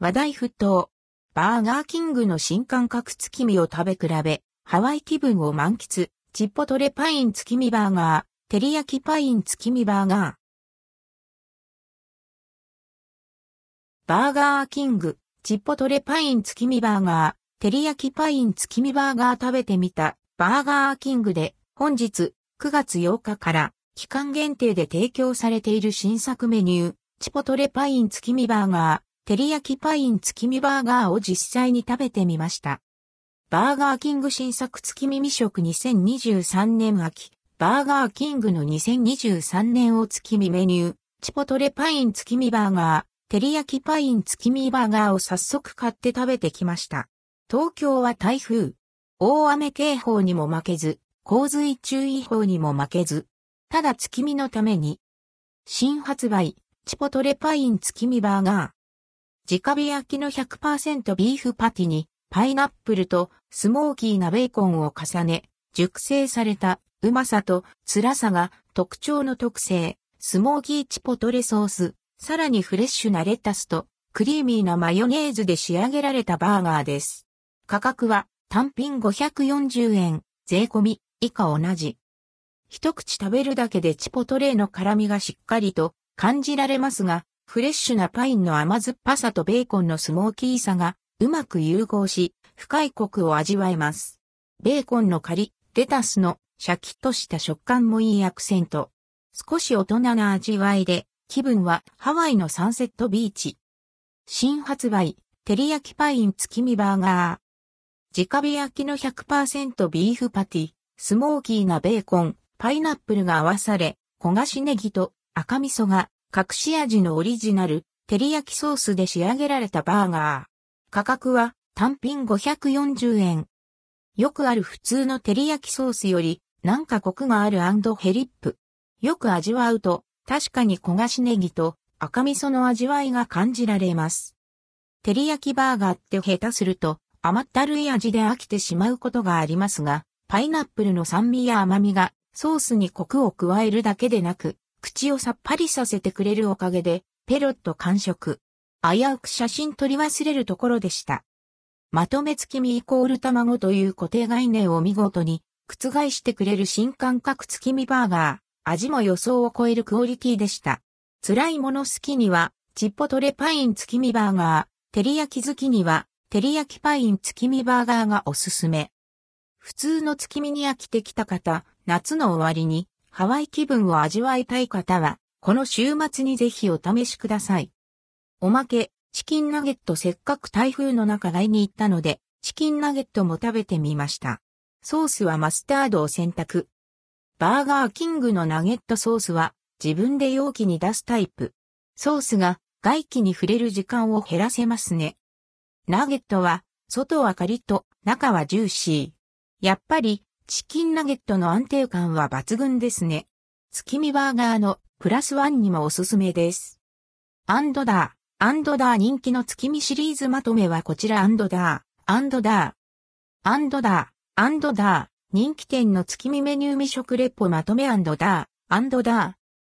話題沸騰。バーガーキングの新感覚月見を食べ比べ、ハワイ気分を満喫。チッポトレパイン月見バーガー、照り焼きパイン月見バーガー。バーガーキング、チッポトレパイン月見バーガー、照り焼きパイン月見バーガー食べてみた。バーガーキングで本日9月8日から期間限定で提供されている新作メニュー、チポトレパイン月見バーガー、照り焼きパイン月見バーガーを実際に食べてみました。バーガーキング新作月見未食2023年秋、バーガーキングの2023年を月見メニュー、チポトレパイン月見バーガー、照り焼きパイン月見バーガーを早速買って食べてきました。東京は台風、大雨警報にも負けず、洪水注意報にも負けず、ただ月見のために、新発売、チポトレパイン月見バーガー。直火焼きの100%ビーフパティに、パイナップルとスモーキーなベーコンを重ね、熟成されたうまさと辛さが特徴の特製、スモーキーチポトレソース、さらにフレッシュなレタスとクリーミーなマヨネーズで仕上げられたバーガーです。価格は単品540円、税込み、以下同じ。一口食べるだけでチポトレーの辛みがしっかりと感じられますが、フレッシュなパインの甘酸っぱさとベーコンのスモーキーさがうまく融合し、深いコクを味わえます。ベーコンのカリ、レタスのシャキッとした食感もいいアクセント。少し大人な味わいで、気分はハワイのサンセットビーチ。新発売、照り焼きパイン月見バーガー。直火焼きの100%ビーフパティ、スモーキーなベーコン、パイナップルが合わされ、焦がしネギと赤味噌が隠し味のオリジナル、照り焼きソースで仕上げられたバーガー。価格は単品540円。よくある普通の照り焼きソースより、なんかコクがあるヘリップ。よく味わうと、確かに焦がしネギと赤味噌の味わいが感じられます。照り焼きバーガーって下手すると甘ったるい味で飽きてしまうことがありますが、パイナップルの酸味や甘みがソースにコクを加えるだけでなく、口をさっぱりさせてくれるおかげで、ペロッと完食。危うく写真撮り忘れるところでした。まとめ付き身イコール卵という固定概念を見事に覆してくれる新感覚月見バーガー。味も予想を超えるクオリティでした。辛いもの好きには、チッポトレパイン月見バーガー。照り焼き好きには、照り焼きパイン月見バーガーがおすすめ。普通の月見に飽きてきた方、夏の終わりにハワイ気分を味わいたい方は、この週末にぜひお試しください。おまけ、チキンナゲットせっかく台風の中買いに行ったので、チキンナゲットも食べてみました。ソースはマスタードを選択。バーガーキングのナゲットソースは自分で容器に出すタイプ。ソースが外気に触れる時間を減らせますね。ナゲットは、外はカリッと、中はジューシー。やっぱり、チキンナゲットの安定感は抜群ですね。月見バーガーのプラスワンにもおすすめです。アンドダー、アンドダー。人気の月見シリーズまとめはこちら。アンドダー、アンドダー、アンドダー、アンドダー、人気店の月見メニュー未食レポまとめ。アンドダー、アンドダー、